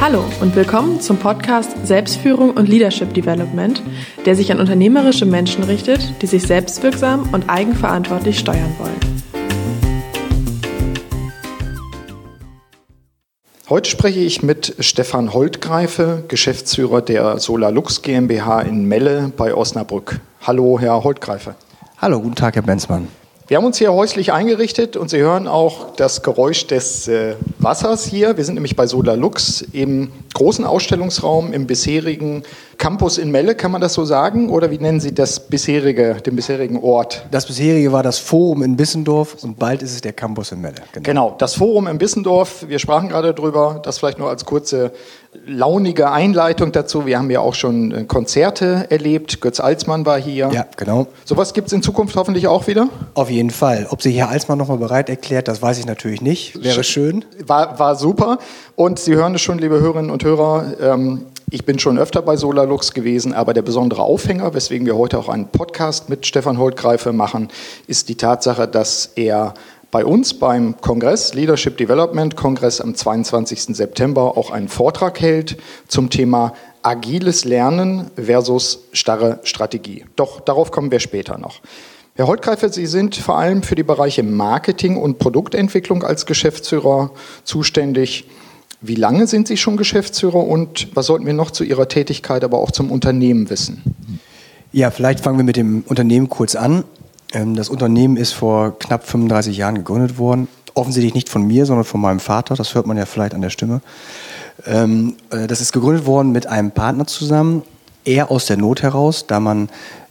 Hallo und willkommen zum Podcast Selbstführung und Leadership Development, der sich an unternehmerische Menschen richtet, die sich selbstwirksam und eigenverantwortlich steuern wollen. Heute spreche ich mit Stefan Holtgreife, Geschäftsführer der Solarlux GmbH in Melle bei Osnabrück. Hallo, Herr Holtgreife. Hallo, guten Tag, Herr Benzmann. Wir haben uns hier häuslich eingerichtet und Sie hören auch das Geräusch des äh, Wassers hier. Wir sind nämlich bei Solarlux im großen Ausstellungsraum im bisherigen Campus in Melle, kann man das so sagen? Oder wie nennen Sie das bisherige, den bisherigen Ort? Das bisherige war das Forum in Bissendorf und bald ist es der Campus in Melle. Genau, genau das Forum in Bissendorf. Wir sprachen gerade drüber, das vielleicht nur als kurze launige Einleitung dazu. Wir haben ja auch schon äh, Konzerte erlebt. Götz Alsmann war hier. Ja, genau. Sowas gibt es in Zukunft hoffentlich auch wieder? Auf jeden Fall. Ob sich Herr Alsmann nochmal bereit erklärt, das weiß ich natürlich nicht. Wäre schön. War, war super. Und Sie hören es schon, liebe Hörerinnen und Hörer. Ähm, ich bin schon öfter bei Solarlux gewesen, aber der besondere Aufhänger, weswegen wir heute auch einen Podcast mit Stefan Holtgreife machen, ist die Tatsache, dass er bei uns beim Kongress, Leadership Development Kongress am 22. September, auch einen Vortrag hält zum Thema agiles Lernen versus starre Strategie. Doch darauf kommen wir später noch. Herr Holtgreifer, Sie sind vor allem für die Bereiche Marketing und Produktentwicklung als Geschäftsführer zuständig. Wie lange sind Sie schon Geschäftsführer und was sollten wir noch zu Ihrer Tätigkeit, aber auch zum Unternehmen wissen? Ja, vielleicht fangen wir mit dem Unternehmen kurz an. Ähm, das Unternehmen ist vor knapp 35 Jahren gegründet worden. Offensichtlich nicht von mir, sondern von meinem Vater. Das hört man ja vielleicht an der Stimme. Ähm, äh, das ist gegründet worden mit einem Partner zusammen. Er aus der Not heraus, da man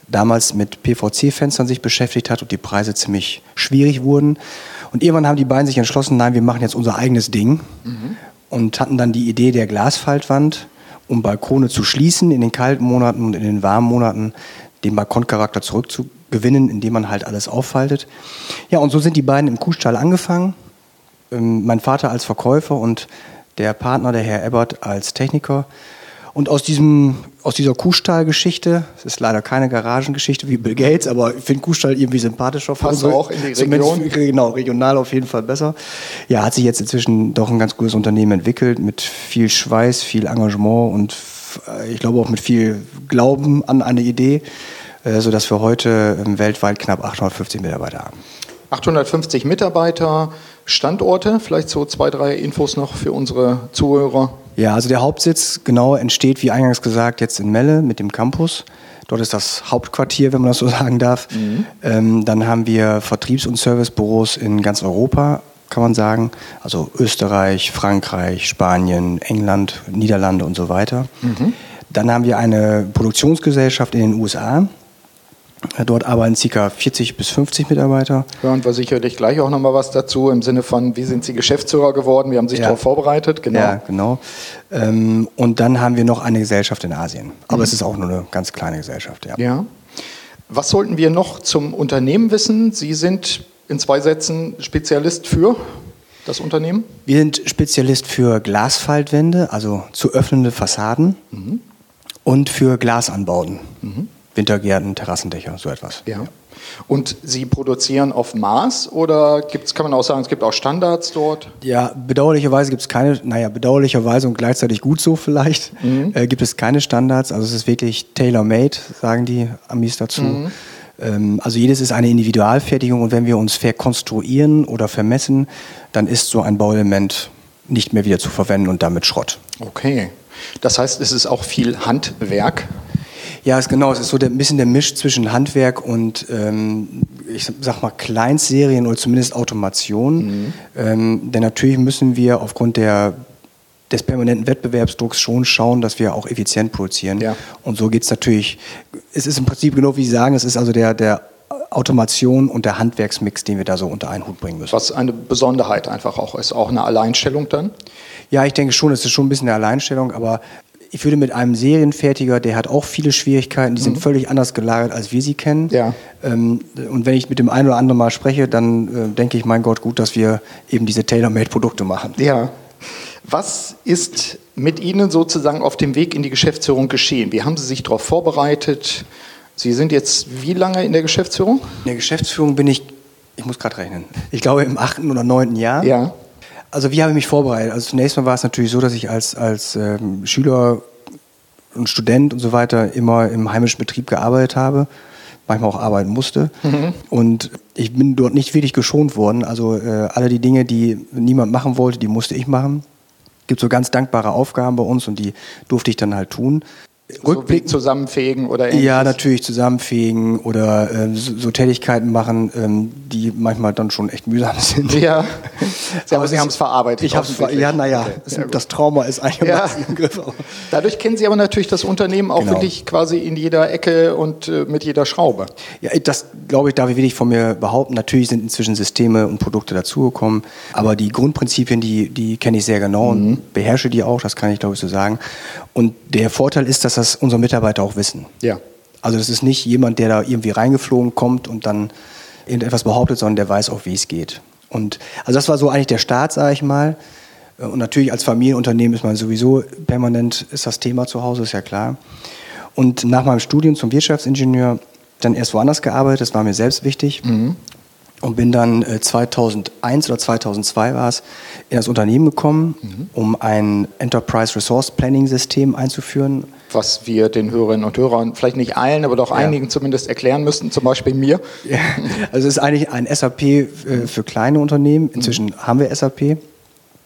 damals mit PVC-Fenstern sich beschäftigt hat und die Preise ziemlich schwierig wurden. Und irgendwann haben die beiden sich entschlossen, nein, wir machen jetzt unser eigenes Ding. Mhm. Und hatten dann die Idee der Glasfaltwand, um Balkone zu schließen in den kalten Monaten und in den warmen Monaten den Balkoncharakter zurückzugeben gewinnen, indem man halt alles auffaltet. Ja, und so sind die beiden im Kuhstall angefangen. Ähm, mein Vater als Verkäufer und der Partner, der Herr Ebbert, als Techniker. Und aus, diesem, aus dieser Kuhstall-Geschichte, es ist leider keine Garagengeschichte wie Bill Gates, aber ich finde Kuhstall irgendwie sympathischer. Passt auch in die Region. Genau, regional auf jeden Fall besser. Ja, hat sich jetzt inzwischen doch ein ganz gutes Unternehmen entwickelt mit viel Schweiß, viel Engagement und äh, ich glaube auch mit viel Glauben an eine Idee. Äh, sodass wir heute ähm, weltweit knapp 850 Mitarbeiter haben. 850 Mitarbeiter, Standorte, vielleicht so zwei, drei Infos noch für unsere Zuhörer. Ja, also der Hauptsitz genau entsteht, wie eingangs gesagt, jetzt in Melle mit dem Campus. Dort ist das Hauptquartier, wenn man das so sagen darf. Mhm. Ähm, dann haben wir Vertriebs- und Servicebüros in ganz Europa, kann man sagen. Also Österreich, Frankreich, Spanien, England, Niederlande und so weiter. Mhm. Dann haben wir eine Produktionsgesellschaft in den USA, Dort arbeiten ca. 40 bis 50 Mitarbeiter. Hören wir sicherlich gleich auch nochmal was dazu im Sinne von, wie sind Sie Geschäftsführer geworden? Wir haben sich ja. darauf vorbereitet. Genau. Ja, genau. Ähm, und dann haben wir noch eine Gesellschaft in Asien. Aber mhm. es ist auch nur eine ganz kleine Gesellschaft. Ja. ja. Was sollten wir noch zum Unternehmen wissen? Sie sind in zwei Sätzen Spezialist für das Unternehmen? Wir sind Spezialist für Glasfaltwände, also zu öffnende Fassaden mhm. und für Glasanbauten. Mhm. Wintergärten, Terrassendächer, so etwas. Ja. Und Sie produzieren auf Maß oder gibt's, kann man auch sagen, es gibt auch Standards dort? Ja, bedauerlicherweise gibt es keine, naja, bedauerlicherweise und gleichzeitig gut so vielleicht, mhm. äh, gibt es keine Standards. Also es ist wirklich tailor-made, sagen die Amis dazu. Mhm. Ähm, also jedes ist eine Individualfertigung und wenn wir uns verkonstruieren oder vermessen, dann ist so ein Bauelement nicht mehr wieder zu verwenden und damit Schrott. Okay. Das heißt, es ist auch viel Handwerk ja, ist genau. Es ist so der, ein bisschen der Misch zwischen Handwerk und, ähm, ich sag mal, Kleinstserien oder zumindest Automation. Mhm. Ähm, denn natürlich müssen wir aufgrund der, des permanenten Wettbewerbsdrucks schon schauen, dass wir auch effizient produzieren. Ja. Und so geht es natürlich. Es ist im Prinzip genau wie Sie sagen, es ist also der, der Automation und der Handwerksmix, den wir da so unter einen Hut bringen müssen. Was eine Besonderheit einfach auch ist, auch eine Alleinstellung dann? Ja, ich denke schon, es ist schon ein bisschen eine Alleinstellung, aber ich würde mit einem Serienfertiger, der hat auch viele Schwierigkeiten, die mhm. sind völlig anders gelagert, als wir sie kennen. Ja. Ähm, und wenn ich mit dem einen oder anderen mal spreche, dann äh, denke ich, mein Gott, gut, dass wir eben diese Tailor-Made-Produkte machen. Ja. Was ist mit Ihnen sozusagen auf dem Weg in die Geschäftsführung geschehen? Wie haben Sie sich darauf vorbereitet? Sie sind jetzt wie lange in der Geschäftsführung? In der Geschäftsführung bin ich, ich muss gerade rechnen, ich glaube im achten oder neunten Jahr. Ja. Also wie habe ich mich vorbereitet? Also zunächst mal war es natürlich so, dass ich als, als ähm, Schüler und Student und so weiter immer im heimischen Betrieb gearbeitet habe, manchmal auch arbeiten musste. Mhm. Und ich bin dort nicht wirklich geschont worden. Also äh, alle die Dinge, die niemand machen wollte, die musste ich machen. Es gibt so ganz dankbare Aufgaben bei uns und die durfte ich dann halt tun. Rückblick so zusammenfegen oder ähnliches? Ja, natürlich zusammenfegen oder äh, so, so, Tätigkeiten machen, ähm, die manchmal dann schon echt mühsam sind. Ja, Sie aber Sie haben es verarbeitet. Ich habe es Ja, naja, okay. das Trauma ist einigermaßen ja. im Griff. Dadurch kennen Sie aber natürlich das Unternehmen auch genau. wirklich quasi in jeder Ecke und äh, mit jeder Schraube. Ja, das glaube ich, darf ich wirklich von mir behaupten. Natürlich sind inzwischen Systeme und Produkte dazugekommen, aber die Grundprinzipien, die, die kenne ich sehr genau mhm. und beherrsche die auch, das kann ich glaube ich so sagen. Und der Vorteil ist, dass das unsere Mitarbeiter auch wissen. Ja. Also das ist nicht jemand, der da irgendwie reingeflogen kommt und dann irgendetwas behauptet, sondern der weiß auch, wie es geht. Und also das war so eigentlich der Start, sage ich mal. Und natürlich als Familienunternehmen ist man sowieso permanent, ist das Thema zu Hause, ist ja klar. Und nach meinem Studium zum Wirtschaftsingenieur dann erst woanders gearbeitet, das war mir selbst wichtig. Mhm und bin dann 2001 äh, oder 2002 war es in das Unternehmen gekommen, mhm. um ein Enterprise Resource Planning System einzuführen. Was wir den Hörerinnen und Hörern vielleicht nicht allen, aber doch ja. einigen zumindest erklären müssten, zum Beispiel mir. Ja. Also es ist eigentlich ein SAP äh, für kleine Unternehmen. Inzwischen mhm. haben wir SAP.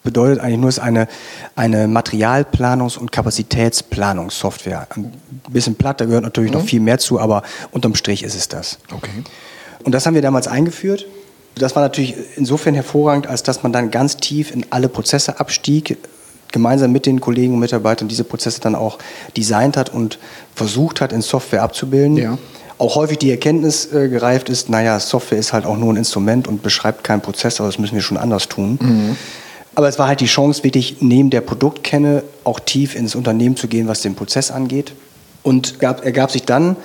Bedeutet eigentlich nur, es ist eine, eine Materialplanungs- und Kapazitätsplanungssoftware. Ein bisschen platt, da gehört natürlich mhm. noch viel mehr zu, aber unterm Strich ist es das. Okay. Und das haben wir damals eingeführt. Das war natürlich insofern hervorragend, als dass man dann ganz tief in alle Prozesse abstieg, gemeinsam mit den Kollegen und Mitarbeitern diese Prozesse dann auch designt hat und versucht hat, in Software abzubilden. Ja. Auch häufig die Erkenntnis äh, gereift ist, naja, Software ist halt auch nur ein Instrument und beschreibt keinen Prozess, aber das müssen wir schon anders tun. Mhm. Aber es war halt die Chance, wirklich neben der Produktkenne auch tief ins Unternehmen zu gehen, was den Prozess angeht. Und gab, ergab sich dann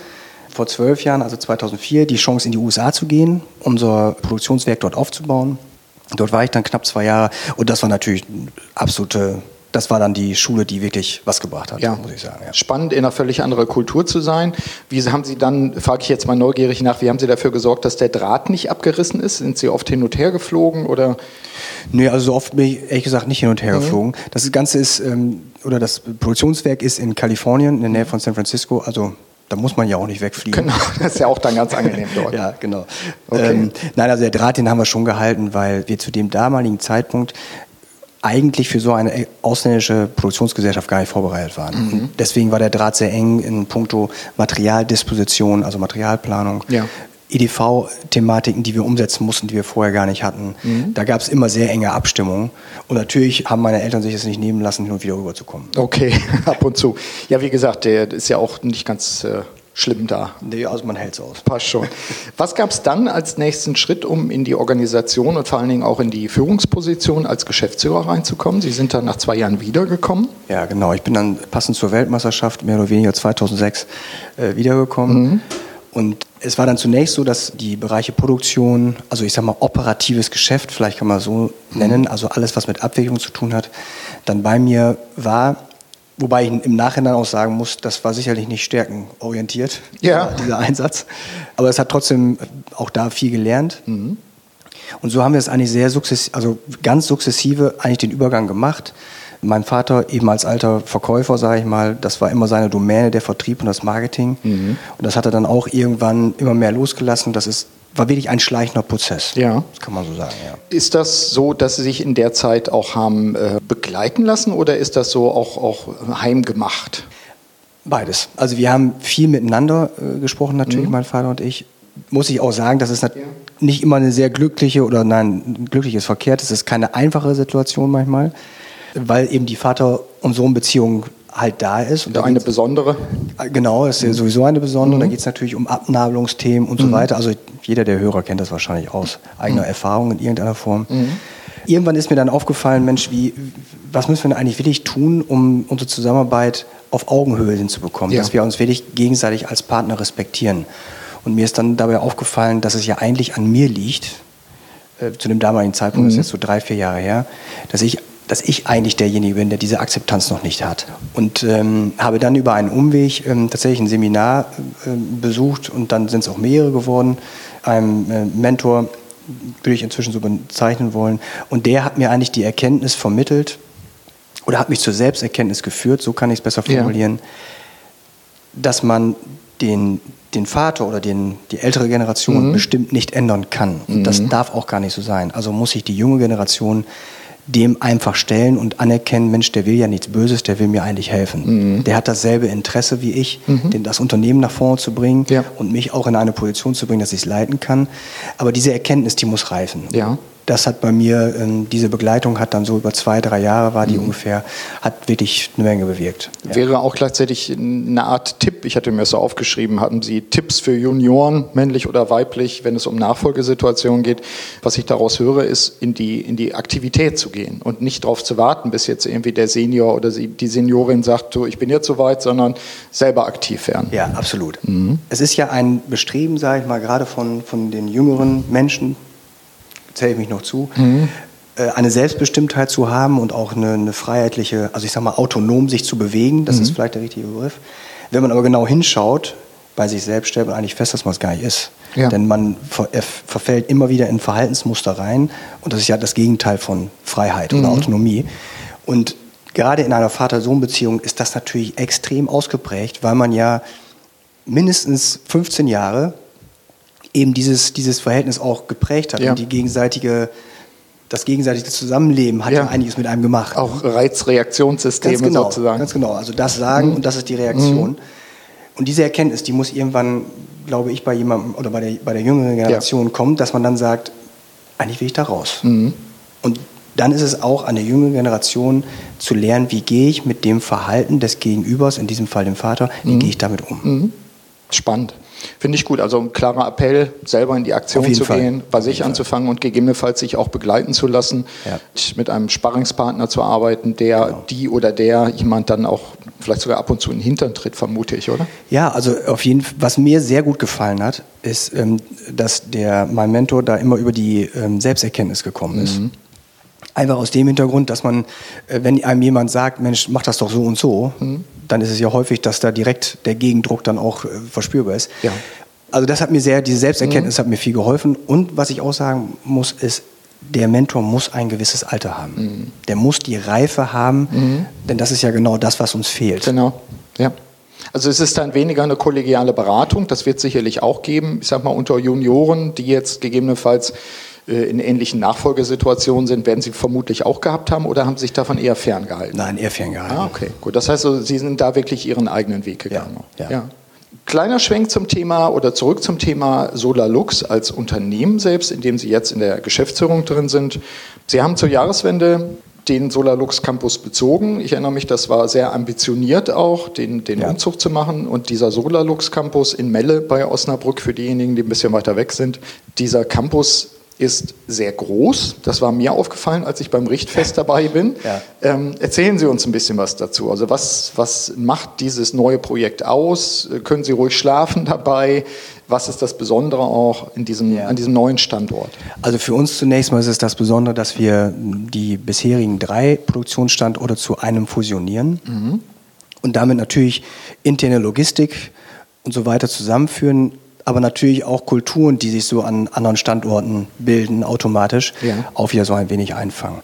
vor zwölf Jahren, also 2004, die Chance in die USA zu gehen, unser Produktionswerk dort aufzubauen. Dort war ich dann knapp zwei Jahre und das war natürlich absolute das war dann die Schule, die wirklich was gebracht hat, ja. muss ich sagen. Ja. Spannend, in einer völlig anderen Kultur zu sein. Wie haben Sie dann, frage ich jetzt mal neugierig nach, wie haben Sie dafür gesorgt, dass der Draht nicht abgerissen ist? Sind Sie oft hin und her geflogen oder? Nee, also so oft bin ich ehrlich gesagt nicht hin und her mhm. geflogen. Das Ganze ist, ähm, oder das Produktionswerk ist in Kalifornien, in der Nähe von San Francisco, also da muss man ja auch nicht wegfliegen. Genau, das ist ja auch dann ganz angenehm dort. ja, genau. Okay. Ähm, nein, also der Draht, den haben wir schon gehalten, weil wir zu dem damaligen Zeitpunkt eigentlich für so eine ausländische Produktionsgesellschaft gar nicht vorbereitet waren. Mhm. Deswegen war der Draht sehr eng in puncto Materialdisposition, also Materialplanung. Ja. EDV-Thematiken, die wir umsetzen mussten, die wir vorher gar nicht hatten. Mhm. Da gab es immer sehr enge Abstimmungen. Und natürlich haben meine Eltern sich es nicht nehmen lassen, hin und wieder rüberzukommen. Okay, ab und zu. Ja, wie gesagt, der ist ja auch nicht ganz äh, schlimm da. Nee, also man hält es aus. Passt schon. Was gab es dann als nächsten Schritt, um in die Organisation und vor allen Dingen auch in die Führungsposition als Geschäftsführer reinzukommen? Sie sind dann nach zwei Jahren wiedergekommen. Ja, genau. Ich bin dann passend zur Weltmeisterschaft mehr oder weniger 2006 äh, wiedergekommen. Mhm. Und es war dann zunächst so, dass die Bereiche Produktion, also ich sag mal operatives Geschäft, vielleicht kann man so nennen, also alles, was mit Abwicklung zu tun hat, dann bei mir war. Wobei ich im Nachhinein auch sagen muss, das war sicherlich nicht stärkenorientiert, ja. dieser Einsatz. Aber es hat trotzdem auch da viel gelernt. Mhm. Und so haben wir es eigentlich sehr sukzessive, also ganz sukzessive eigentlich den Übergang gemacht mein Vater, eben als alter Verkäufer, sage ich mal, das war immer seine Domäne, der Vertrieb und das Marketing. Mhm. Und das hat er dann auch irgendwann immer mehr losgelassen. Das ist, war wirklich ein schleichender Prozess. Ja. Das kann man so sagen, ja. Ist das so, dass Sie sich in der Zeit auch haben äh, begleiten lassen oder ist das so auch, auch heimgemacht? Beides. Also wir haben viel miteinander äh, gesprochen, natürlich, mhm. mein Vater und ich. Muss ich auch sagen, das ist ja. nicht immer eine sehr glückliche oder nein, glückliches verkehrt. Es ist keine einfache Situation manchmal weil eben die Vater- und Sohn-Beziehung halt da ist. Und da eine besondere? Genau, das ist ja sowieso eine besondere. Mhm. Da geht es natürlich um Abnabelungsthemen und mhm. so weiter. Also jeder der Hörer kennt das wahrscheinlich aus eigener mhm. Erfahrung in irgendeiner Form. Mhm. Irgendwann ist mir dann aufgefallen, Mensch, wie, was müssen wir denn eigentlich wirklich tun, um unsere Zusammenarbeit auf Augenhöhe hinzubekommen, ja. dass wir uns wirklich gegenseitig als Partner respektieren. Und mir ist dann dabei aufgefallen, dass es ja eigentlich an mir liegt, äh, zu dem damaligen Zeitpunkt, mhm. das ist jetzt so drei, vier Jahre her, dass ich dass ich eigentlich derjenige bin, der diese Akzeptanz noch nicht hat. Und ähm, habe dann über einen Umweg ähm, tatsächlich ein Seminar äh, besucht und dann sind es auch mehrere geworden, einem äh, Mentor, würde ich inzwischen so bezeichnen wollen. Und der hat mir eigentlich die Erkenntnis vermittelt oder hat mich zur Selbsterkenntnis geführt, so kann ich es besser formulieren, ja. dass man den, den Vater oder den, die ältere Generation mhm. bestimmt nicht ändern kann. Und mhm. das darf auch gar nicht so sein. Also muss sich die junge Generation dem einfach stellen und anerkennen, Mensch, der will ja nichts Böses, der will mir eigentlich helfen. Mhm. Der hat dasselbe Interesse wie ich, mhm. den, das Unternehmen nach vorne zu bringen ja. und mich auch in eine Position zu bringen, dass ich es leiten kann. Aber diese Erkenntnis, die muss reifen. Ja das hat bei mir, ähm, diese Begleitung hat dann so über zwei, drei Jahre war die mhm. ungefähr, hat wirklich eine Menge bewirkt. Ja. Wäre auch gleichzeitig eine Art Tipp, ich hatte mir das so aufgeschrieben, hatten Sie Tipps für Junioren, männlich oder weiblich, wenn es um Nachfolgesituationen geht? Was ich daraus höre, ist, in die, in die Aktivität zu gehen und nicht darauf zu warten, bis jetzt irgendwie der Senior oder die Seniorin sagt, du, ich bin jetzt soweit, sondern selber aktiv werden. Ja, absolut. Mhm. Es ist ja ein Bestreben, sage ich mal, gerade von, von den jüngeren Menschen, zähle ich mich noch zu, mhm. Äh, eine Selbstbestimmtheit zu haben und auch eine, eine, freiheitliche, also ich sage mal autonom sich zu bewegen, das mhm. ist vielleicht der richtige Begriff. Wenn man aber genau hinschaut, bei sich selbst stellt man eigentlich fest, dass man es gar nicht ist. Ja. Denn man ver verfällt immer wieder in Verhaltensmuster rein und das ist ja das Gegenteil von Freiheit mhm. oder Autonomie. Und gerade in einer Vater-Sohn-Beziehung ist das natürlich extrem ausgeprägt, weil man ja mindestens 15 Jahre eben dieses, dieses Verhältnis auch geprägt hat ja. und die gegenseitige das gegenseitige Zusammenleben hat ja. einiges mit einem gemacht. Auch Reizreaktionssysteme ganz genau, sozusagen. Ganz genau. Also das Sagen mhm. und das ist die Reaktion. Mhm. Und diese Erkenntnis, die muss irgendwann, glaube ich, bei jemandem oder bei der, bei der jüngeren Generation ja. kommen, dass man dann sagt, eigentlich will ich da raus. Mhm. Und dann ist es auch an der jüngeren Generation zu lernen, wie gehe ich mit dem Verhalten des Gegenübers, in diesem Fall dem Vater, wie mhm. gehe ich damit um. Mhm. Spannend. Finde ich gut. Also ein klarer Appell, selber in die Aktion zu Fall. gehen, bei sich anzufangen und gegebenenfalls sich auch begleiten zu lassen, ja. mit einem Sparringspartner zu arbeiten, der genau. die oder der jemand dann auch vielleicht sogar ab und zu in den Hintern tritt, vermute ich, oder? Ja, also auf jeden Fall, was mir sehr gut gefallen hat, ist, ähm, dass der, mein Mentor da immer über die ähm, Selbsterkenntnis gekommen ist. Mhm. Einfach aus dem Hintergrund, dass man, äh, wenn einem jemand sagt, Mensch, mach das doch so und so, mhm. Dann ist es ja häufig, dass da direkt der Gegendruck dann auch äh, verspürbar ist. Ja. Also das hat mir sehr, diese Selbsterkenntnis mhm. hat mir viel geholfen. Und was ich auch sagen muss, ist, der Mentor muss ein gewisses Alter haben. Mhm. Der muss die Reife haben, mhm. denn das ist ja genau das, was uns fehlt. Genau, ja. Also es ist dann weniger eine kollegiale Beratung, das wird sicherlich auch geben, ich sag mal unter Junioren, die jetzt gegebenenfalls in ähnlichen Nachfolgesituationen sind, werden Sie vermutlich auch gehabt haben oder haben Sie sich davon eher ferngehalten? Nein, eher ferngehalten. Ah, okay, gut. Das heißt, also, Sie sind da wirklich Ihren eigenen Weg gegangen. Ja, ja. ja. Kleiner Schwenk zum Thema oder zurück zum Thema SolarLux als Unternehmen selbst, in dem Sie jetzt in der Geschäftsführung drin sind. Sie haben zur Jahreswende den SolarLux Campus bezogen. Ich erinnere mich, das war sehr ambitioniert auch, den, den ja. Umzug zu machen. Und dieser SolarLux Campus in Melle bei Osnabrück, für diejenigen, die ein bisschen weiter weg sind, dieser Campus ist sehr groß. Das war mir aufgefallen, als ich beim Richtfest dabei bin. Ja. Ähm, erzählen Sie uns ein bisschen was dazu. Also was, was macht dieses neue Projekt aus? Können Sie ruhig schlafen dabei? Was ist das Besondere auch in diesem, ja. an diesem neuen Standort? Also für uns zunächst mal ist es das Besondere, dass wir die bisherigen drei Produktionsstandorte zu einem fusionieren mhm. und damit natürlich interne Logistik und so weiter zusammenführen aber natürlich auch Kulturen, die sich so an anderen Standorten bilden, automatisch ja. auch wieder so ein wenig einfangen.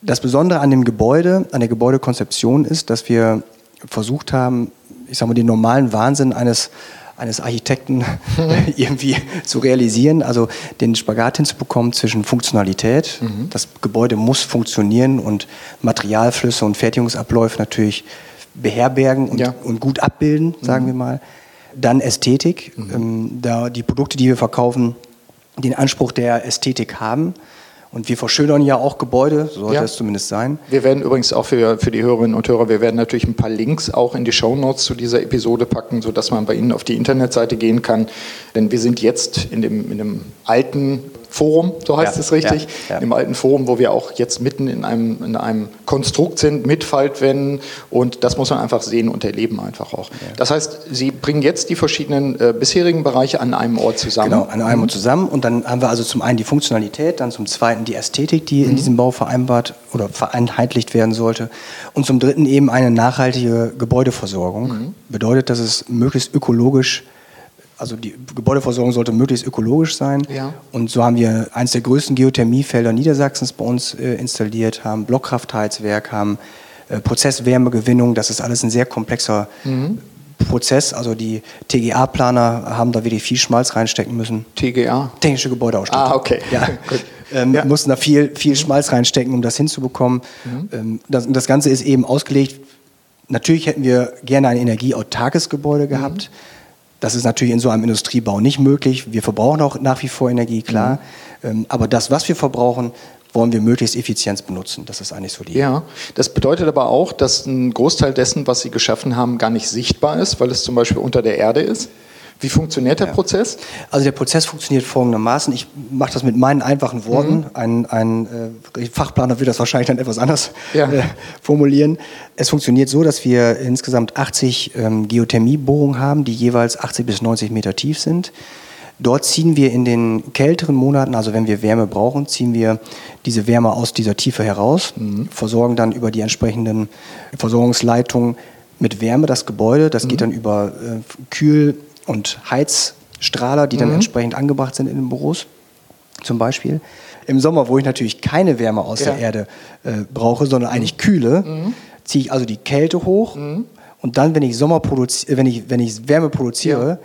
Das Besondere an dem Gebäude, an der Gebäudekonzeption ist, dass wir versucht haben, ich sage mal, den normalen Wahnsinn eines eines Architekten irgendwie zu realisieren, also den Spagat hinzubekommen zwischen Funktionalität, mhm. das Gebäude muss funktionieren und Materialflüsse und Fertigungsabläufe natürlich beherbergen und, ja. und gut abbilden, sagen mhm. wir mal. Dann Ästhetik, mhm. ähm, da die Produkte, die wir verkaufen, den Anspruch der Ästhetik haben. Und wir verschönern ja auch Gebäude, so sollte ja. es zumindest sein. Wir werden übrigens auch für, für die Hörerinnen und Hörer, wir werden natürlich ein paar Links auch in die Show Notes zu dieser Episode packen, sodass man bei Ihnen auf die Internetseite gehen kann. Denn wir sind jetzt in dem, in dem alten Forum, so heißt ja, es richtig, ja, ja. im alten Forum, wo wir auch jetzt mitten in einem, in einem Konstrukt sind mit Faltwänden und das muss man einfach sehen und erleben einfach auch. Das heißt, Sie bringen jetzt die verschiedenen äh, bisherigen Bereiche an einem Ort zusammen. Genau, an einem Ort zusammen und dann haben wir also zum einen die Funktionalität, dann zum zweiten die Ästhetik, die mhm. in diesem Bau vereinbart oder vereinheitlicht werden sollte und zum dritten eben eine nachhaltige Gebäudeversorgung. Mhm. Bedeutet, dass es möglichst ökologisch also die Gebäudeversorgung sollte möglichst ökologisch sein. Ja. Und so haben wir eines der größten Geothermiefelder Niedersachsens bei uns äh, installiert, haben Blockkraftheizwerk, haben äh, Prozesswärmegewinnung. Das ist alles ein sehr komplexer Mhm. Prozess. Also die TGA-Planer haben da wirklich viel Schmalz reinstecken müssen. TGA. Technische Gebäudeausstattung. Ah, okay. Ja. Gut. Ähm, Ja. Mhm. Mussten da viel, viel Schmalz reinstecken, um das hinzubekommen. Ähm, das, das Ganze ist eben ausgelegt. Natürlich hätten wir gerne ein energieautarkes Gebäude Mhm. Das ist natürlich in so einem Industriebau nicht möglich. Wir verbrauchen auch nach wie vor Energie, klar. Mhm. Ähm, aber das, was wir verbrauchen, wollen wir möglichst effizient benutzen. Das ist eigentlich so die. Ja, das bedeutet aber auch, dass ein Großteil dessen, was Sie geschaffen haben, gar nicht sichtbar ist, weil es zum Beispiel unter der Erde ist. Wie funktioniert der Prozess? Also der Prozess funktioniert folgendermaßen. Ich mache das mit meinen einfachen Worten. Mhm. Ein, ein äh, Fachplaner wird das wahrscheinlich dann etwas anders Ja. äh, formulieren. Es funktioniert so, dass wir insgesamt 80 ähm, Geothermiebohrungen haben, die jeweils 80 bis 90 Meter tief sind. Dort ziehen wir in den kälteren Monaten, also wenn wir Wärme brauchen, ziehen wir diese Wärme aus dieser Tiefe heraus, versorgen dann über die entsprechenden Versorgungsleitungen mit Wärme das Gebäude. Das geht dann über äh, Kühl- und Heizstrahler, die dann entsprechend angebracht sind in den Büros zum Beispiel. Im Sommer, wo ich natürlich keine Wärme aus Ja. der Erde äh, brauche, sondern eigentlich Kühle, ziehe ich also die Kälte hoch und dann, wenn ich Sommer produzi- äh, wenn ich, wenn ich Wärme produziere,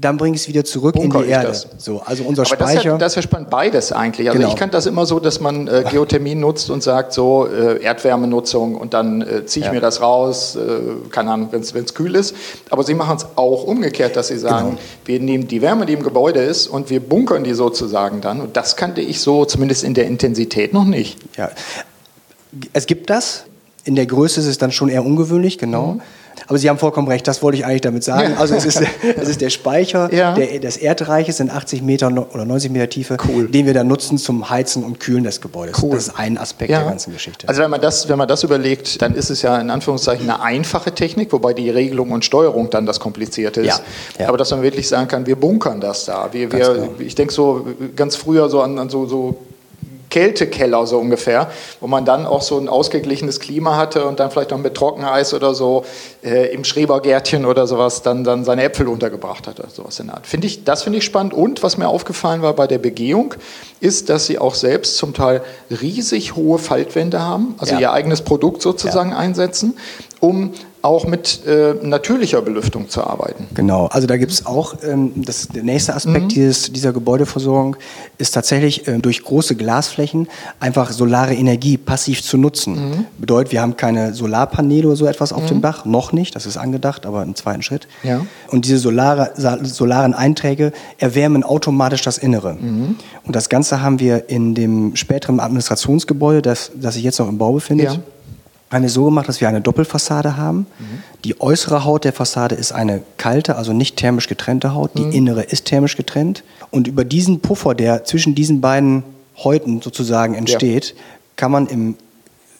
dann bringe ich es wieder zurück Bunker in die Erde. das. So, also unser Aber das ist, Speicher. ja, das ist ja spannend, beides eigentlich. Also Genau. ich kann das immer so, dass man äh, Geothermie nutzt und sagt, so äh, Erdwärmenutzung und dann äh, ziehe ich Ja. mir das raus, äh, keine Ahnung, wenn es kühl ist. Aber Sie machen es auch umgekehrt, dass Sie sagen, Genau. wir nehmen die Wärme, die im Gebäude ist und wir bunkern die sozusagen dann. Und das kannte ich so zumindest in der Intensität noch nicht. Ja. Es gibt das. In der Größe ist es dann schon eher ungewöhnlich, genau. Aber Sie haben vollkommen recht, das wollte ich eigentlich damit sagen. Ja. Also es ist, es ist der Speicher Ja. der, des Erdreiches in 80 Meter oder 90 Meter Tiefe, Cool. den wir dann nutzen zum Heizen und Kühlen des Gebäudes. Cool. Das ist ein Aspekt der ganzen Geschichte. Also wenn man, das, wenn man das überlegt, dann ist es ja in Anführungszeichen eine einfache Technik, wobei die Regelung und Steuerung dann das Komplizierte ist. Ja, ja. Aber dass man wirklich sagen kann, wir bunkern das da. Wir, wir, genau. Ich denke so ganz früher so an, an so, so Kältekeller so ungefähr, wo man dann auch so ein ausgeglichenes Klima hatte und dann vielleicht noch mit Trockeneis oder so äh, im Schrebergärtchen oder sowas dann, dann seine Äpfel untergebracht hat oder sowas in der Art. Finde ich, das finde ich spannend. Und was mir aufgefallen war bei der Begehung, ist, dass sie auch selbst zum Teil riesig hohe Faltwände haben, also Ja. ihr eigenes Produkt sozusagen einsetzen, um auch mit äh, natürlicher Belüftung zu arbeiten. Genau, also da gibt es auch, ähm, das, der nächste Aspekt Mhm. dieses, dieser Gebäudeversorgung ist tatsächlich ähm, durch große Glasflächen einfach solare Energie passiv zu nutzen. Mhm. Bedeutet, wir haben keine Solarpaneele oder so etwas auf dem Dach, noch nicht, das ist angedacht, aber im zweiten Schritt. Ja. Und diese solare, solaren Einträge erwärmen automatisch das Innere. Mhm. Und das Ganze haben wir in dem späteren Administrationsgebäude, das, das sich jetzt noch im Bau befindet, Ja. Haben wir so gemacht, dass wir eine Doppelfassade haben. Die äußere Haut der Fassade ist eine kalte, also nicht thermisch getrennte Haut. Die innere ist thermisch getrennt. Und über diesen Puffer, der zwischen diesen beiden Häuten sozusagen entsteht, kann man im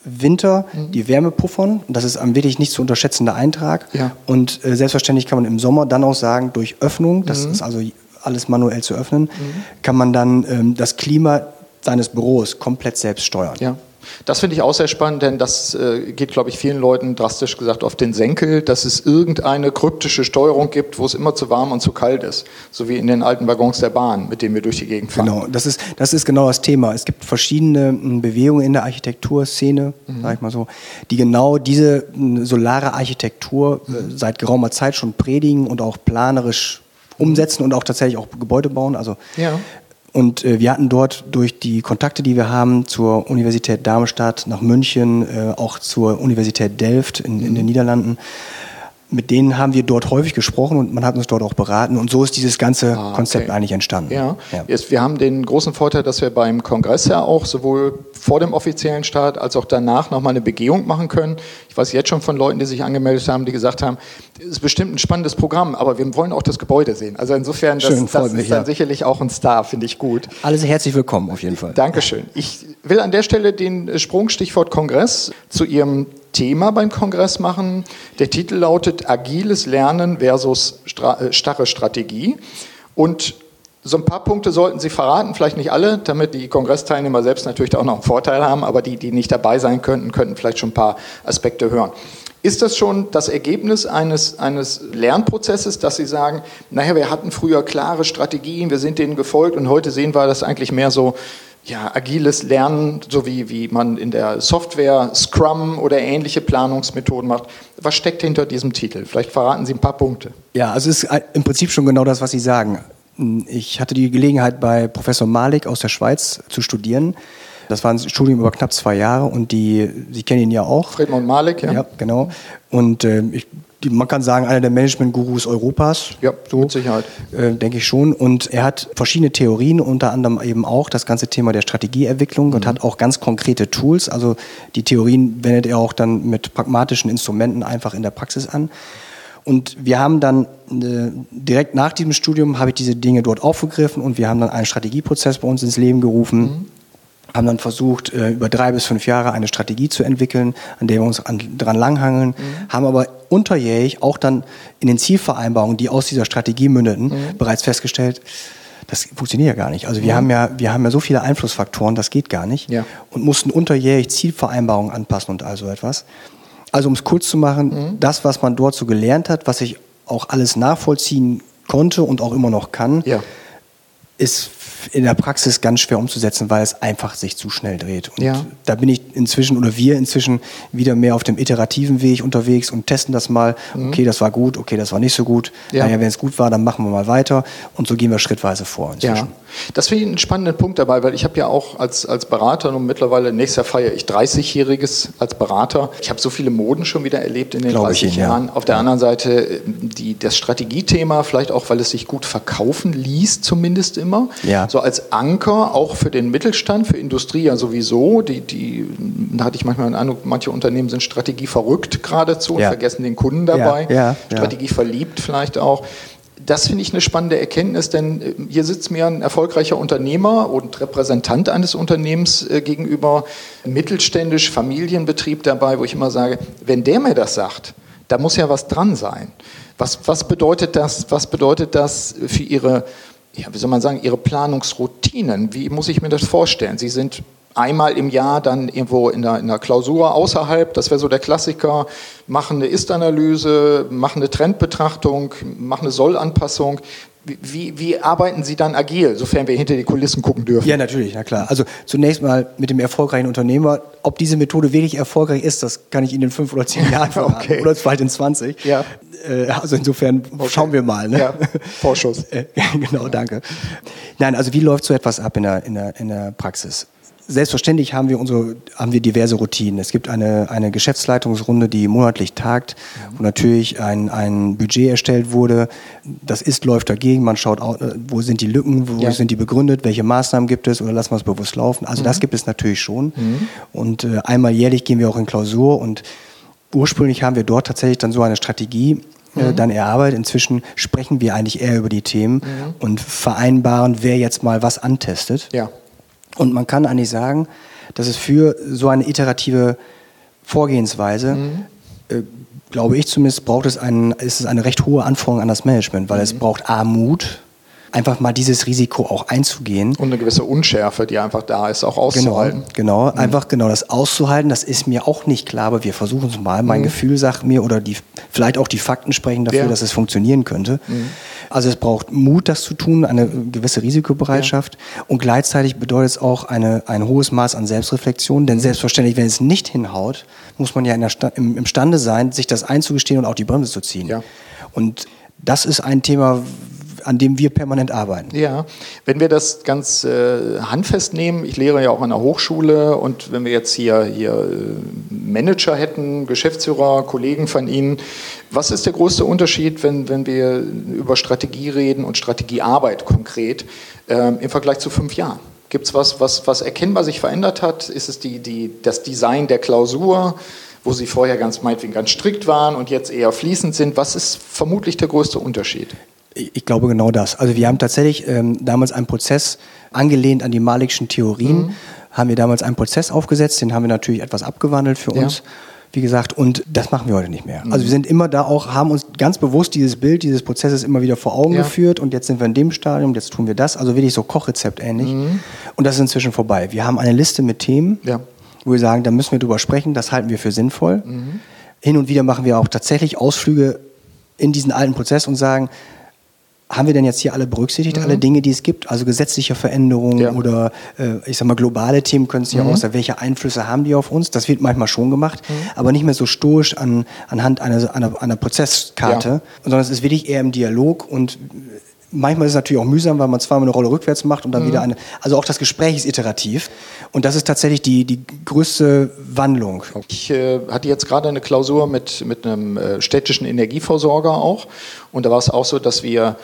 Winter die Wärme puffern. Das ist ein wirklich nicht zu unterschätzender Eintrag. Ja. Und äh, selbstverständlich kann man im Sommer dann auch sagen, durch Öffnung, das ist also alles manuell zu öffnen, kann man dann ähm, das Klima seines Büros komplett selbst steuern. Ja. Das finde ich auch sehr spannend, denn das äh, geht, glaube ich, vielen Leuten drastisch gesagt auf den Senkel, dass es irgendeine kryptische Steuerung gibt, wo es immer zu warm und zu kalt ist. So wie in den alten Waggons der Bahn, mit denen wir durch die Gegend fahren. Genau, das ist, das ist genau das Thema. Es gibt verschiedene m, Bewegungen in der Architekturszene, Mhm. sag ich mal so, die genau diese m, solare Architektur Mhm. äh, seit geraumer Zeit schon predigen und auch planerisch umsetzen und auch tatsächlich auch Gebäude bauen. Also Ja. Und äh, wir hatten dort durch die Kontakte, die wir haben zur Universität Darmstadt, nach München, äh, auch zur Universität Delft in, Mhm. in den Niederlanden, mit denen haben wir dort häufig gesprochen und man hat uns dort auch beraten. Und so ist dieses ganze Ah, Konzept okay. eigentlich entstanden. Ja. Ja. Jetzt, wir haben den großen Vorteil, dass wir beim Kongress ja auch sowohl vor dem offiziellen Start als auch danach nochmal eine Begehung machen können. Ich weiß jetzt schon von Leuten, die sich angemeldet haben, die gesagt haben, es ist bestimmt ein spannendes Programm, aber wir wollen auch das Gebäude sehen. Also insofern, das, Schön, das freut ist mich, dann ja. sicherlich auch ein Star, finde ich gut. Alles herzlich willkommen auf jeden Fall. Dankeschön. Ich will an der Stelle den Sprung Stichwort Kongress zu Ihrem Thema beim Kongress machen. Der Titel lautet Agiles Lernen versus äh, starre Strategie. Und so ein paar Punkte sollten Sie verraten, vielleicht nicht alle, damit die Kongressteilnehmer selbst natürlich auch noch einen Vorteil haben, aber die, die nicht dabei sein könnten, könnten vielleicht schon ein paar Aspekte hören. Ist das schon das Ergebnis eines, eines Lernprozesses, dass Sie sagen, naja, wir hatten früher klare Strategien, wir sind denen gefolgt und heute sehen wir das eigentlich mehr so, ja, agiles Lernen, so wie, wie man in der Software Scrum oder ähnliche Planungsmethoden macht. Was steckt hinter diesem Titel? Vielleicht verraten Sie ein paar Punkte. Ja, also es ist im Prinzip schon genau das, was Sie sagen. Ich hatte die Gelegenheit, bei Professor Malik aus der Schweiz zu studieren. Das war ein Studium über knapp zwei Jahre und die, Sie kennen ihn ja auch. Friedmund Malik, ja. Ja, genau. Und äh, ich, die, man kann sagen, einer der Management-Gurus Europas. Ja, so, mit Sicherheit. Äh, denke ich schon. Und er hat verschiedene Theorien, unter anderem eben auch das ganze Thema der Strategieentwicklung mhm. und hat auch ganz konkrete Tools. Also die Theorien wendet er auch dann mit pragmatischen Instrumenten einfach in der Praxis an. Und wir haben dann äh, direkt nach diesem Studium habe ich diese Dinge dort aufgegriffen und wir haben dann einen Strategieprozess bei uns ins Leben gerufen. Mhm haben dann versucht, äh, über drei bis fünf Jahre eine Strategie zu entwickeln, an der wir uns an, dran langhangeln, mhm. haben aber unterjährig auch dann in den Zielvereinbarungen, die aus dieser Strategie mündeten, mhm. bereits festgestellt, das funktioniert ja gar nicht. Also wir mhm. haben ja, wir haben ja so viele Einflussfaktoren, das geht gar nicht. Ja. Und mussten unterjährig Zielvereinbarungen anpassen und all so etwas. Also um es kurz zu machen, mhm. das, was man dort so gelernt hat, was ich auch alles nachvollziehen konnte und auch immer noch kann, ja. ist in der Praxis ganz schwer umzusetzen, weil es einfach sich zu schnell dreht. Und ja. da bin ich inzwischen oder wir inzwischen wieder mehr auf dem iterativen Weg unterwegs und testen das mal. Mhm. Okay, das war gut, okay, das war nicht so gut. Ja. Naja, wenn es gut war, dann machen wir mal weiter und so gehen wir schrittweise vor. Inzwischen. Ja, das finde ich einen spannenden Punkt dabei, weil ich habe ja auch als, als Berater und mittlerweile nächstes Jahr feiere ich 30-Jähriges als Berater. Ich habe so viele Moden schon wieder erlebt in den Glaube 30 Ihnen, Jahren. Ja. Auf der anderen Seite die, das Strategiethema, vielleicht auch, weil es sich gut verkaufen ließ, zumindest immer. Ja so als Anker auch für den Mittelstand, für Industrie ja sowieso. Die, die, da hatte ich manchmal den Eindruck, manche Unternehmen sind Strategie verrückt geradezu und ja. vergessen den Kunden dabei. Ja, ja, Strategie verliebt vielleicht auch. Das finde ich eine spannende Erkenntnis, denn äh, hier sitzt mir ein erfolgreicher Unternehmer und Repräsentant eines Unternehmens äh, gegenüber, mittelständisch, Familienbetrieb dabei, wo ich immer sage, wenn der mir das sagt, da muss ja was dran sein. Was, was, bedeutet, das, was bedeutet das für Ihre ja, wie soll man sagen, Ihre Planungsroutinen? Wie muss ich mir das vorstellen? Sie sind einmal im Jahr dann irgendwo in der, in der Klausur außerhalb, das wäre so der Klassiker, machen eine Ist-Analyse, machen eine Trendbetrachtung, machen eine Soll-Anpassung. Wie, wie, arbeiten Sie dann agil, sofern wir hinter die Kulissen gucken dürfen? Ja, natürlich, na klar. Also zunächst mal mit dem erfolgreichen Unternehmer. Ob diese Methode wirklich erfolgreich ist, das kann ich Ihnen in fünf oder zehn Jahren verraten. okay. Oder vielleicht in 20. Ja. Äh, also insofern okay. schauen wir mal. Ne? Ja, Vorschuss. Äh, genau, danke. Nein, also wie läuft so etwas ab in der, in der, in der Praxis? Selbstverständlich haben wir unsere, haben wir diverse Routinen. Es gibt eine, eine Geschäftsleitungsrunde, die monatlich tagt, wo natürlich ein, ein Budget erstellt wurde. Das ist, läuft dagegen. Man schaut, äh, wo sind die Lücken, wo ja. sind die begründet, welche Maßnahmen gibt es oder lassen wir es bewusst laufen. Also mhm. das gibt es natürlich schon. Mhm. Und äh, einmal jährlich gehen wir auch in Klausur und ursprünglich haben wir dort tatsächlich dann so eine Strategie äh, mhm. dann erarbeitet. Inzwischen sprechen wir eigentlich eher über die Themen mhm. und vereinbaren, wer jetzt mal was antestet. Ja. Und man kann eigentlich sagen, dass es für so eine iterative Vorgehensweise, mhm. äh, glaube ich zumindest, braucht es, einen, ist es eine recht hohe Anforderung an das Management, weil es mhm. braucht A, Mut, einfach mal dieses Risiko auch einzugehen. Und eine gewisse Unschärfe, die einfach da ist, auch auszuhalten. Genau, genau mhm. einfach genau das auszuhalten, das ist mir auch nicht klar, aber wir versuchen es mal. Mein mhm. Gefühl sagt mir oder die, vielleicht auch die Fakten sprechen dafür, ja. dass es funktionieren könnte. Mhm. Also es braucht Mut, das zu tun, eine gewisse Risikobereitschaft ja. und gleichzeitig bedeutet es auch eine, ein hohes Maß an Selbstreflexion, denn selbstverständlich, wenn es nicht hinhaut, muss man ja in der Sta im, imstande sein, sich das einzugestehen und auch die Bremse zu ziehen. Ja. Und das ist ein Thema, an dem wir permanent arbeiten. Ja, wenn wir das ganz äh, handfest nehmen, ich lehre ja auch an der Hochschule und wenn wir jetzt hier, hier äh, Manager hätten, Geschäftsführer, Kollegen von Ihnen, was ist der größte Unterschied, wenn, wenn wir über Strategie reden und Strategiearbeit konkret äh, im Vergleich zu fünf Jahren? Gibt es was, was, was erkennbar sich verändert hat? Ist es die, die, das Design der Klausur? wo sie vorher ganz meinetwegen ganz strikt waren und jetzt eher fließend sind. Was ist vermutlich der größte Unterschied? Ich glaube genau das. Also wir haben tatsächlich ähm, damals einen Prozess angelehnt an die Malikschen Theorien, mhm. haben wir damals einen Prozess aufgesetzt, den haben wir natürlich etwas abgewandelt für uns. Ja. Wie gesagt, und das machen wir heute nicht mehr. Mhm. Also wir sind immer da auch, haben uns ganz bewusst dieses Bild dieses Prozesses immer wieder vor Augen ja. geführt und jetzt sind wir in dem Stadium, jetzt tun wir das, also wirklich so Kochrezept ähnlich. Mhm. Und das ist inzwischen vorbei. Wir haben eine Liste mit Themen, ja. wo wir sagen, da müssen wir drüber sprechen, das halten wir für sinnvoll. Mhm. hin und wieder machen wir auch tatsächlich Ausflüge in diesen alten Prozess und sagen, haben wir denn jetzt hier alle berücksichtigt, mhm. alle Dinge, die es gibt? Also gesetzliche Veränderungen ja. oder äh, ich sag mal globale Themen können es ja mhm. auch sein. Welche Einflüsse haben die auf uns? Das wird manchmal schon gemacht, mhm. aber nicht mehr so stoisch an, anhand einer, einer, einer Prozesskarte, ja. sondern es ist wirklich eher im Dialog und Manchmal ist es natürlich auch mühsam, weil man zweimal eine Rolle rückwärts macht und dann mhm. wieder eine. Also auch das Gespräch ist iterativ. Und das ist tatsächlich die, die größte Wandlung. Ich äh, hatte jetzt gerade eine Klausur mit, mit einem äh, städtischen Energieversorger auch. Und da war es auch so, dass wir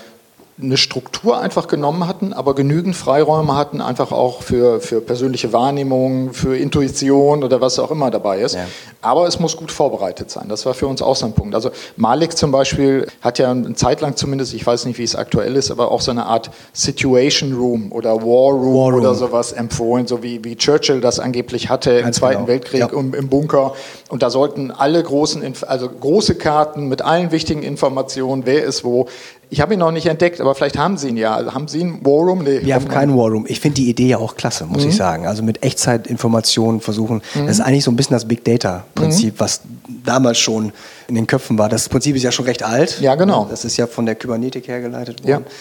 eine Struktur einfach genommen hatten, aber genügend Freiräume hatten, einfach auch für, für persönliche Wahrnehmung, für Intuition oder was auch immer dabei ist. Ja. Aber es muss gut vorbereitet sein. Das war für uns auch so ein Punkt. Also Malik zum Beispiel hat ja eine Zeit lang zumindest, ich weiß nicht, wie es aktuell ist, aber auch so eine Art Situation Room oder War Room, War Room. oder sowas empfohlen, so wie, wie Churchill das angeblich hatte Ganz im Zweiten genau. Weltkrieg ja. im, im Bunker. Und da sollten alle großen, also große Karten mit allen wichtigen Informationen, wer ist wo, ich habe ihn noch nicht entdeckt, aber vielleicht haben Sie ihn ja. Also haben Sie einen War Room? Nee, Wir haben keinen War Room. Ich finde die Idee ja auch klasse, muss mhm. ich sagen. Also mit Echtzeitinformationen versuchen. Mhm. Das ist eigentlich so ein bisschen das Big Data-Prinzip, mhm. was damals schon in den Köpfen war. Das Prinzip ist ja schon recht alt. Ja, genau. Das ist ja von der Kybernetik hergeleitet worden. Ja.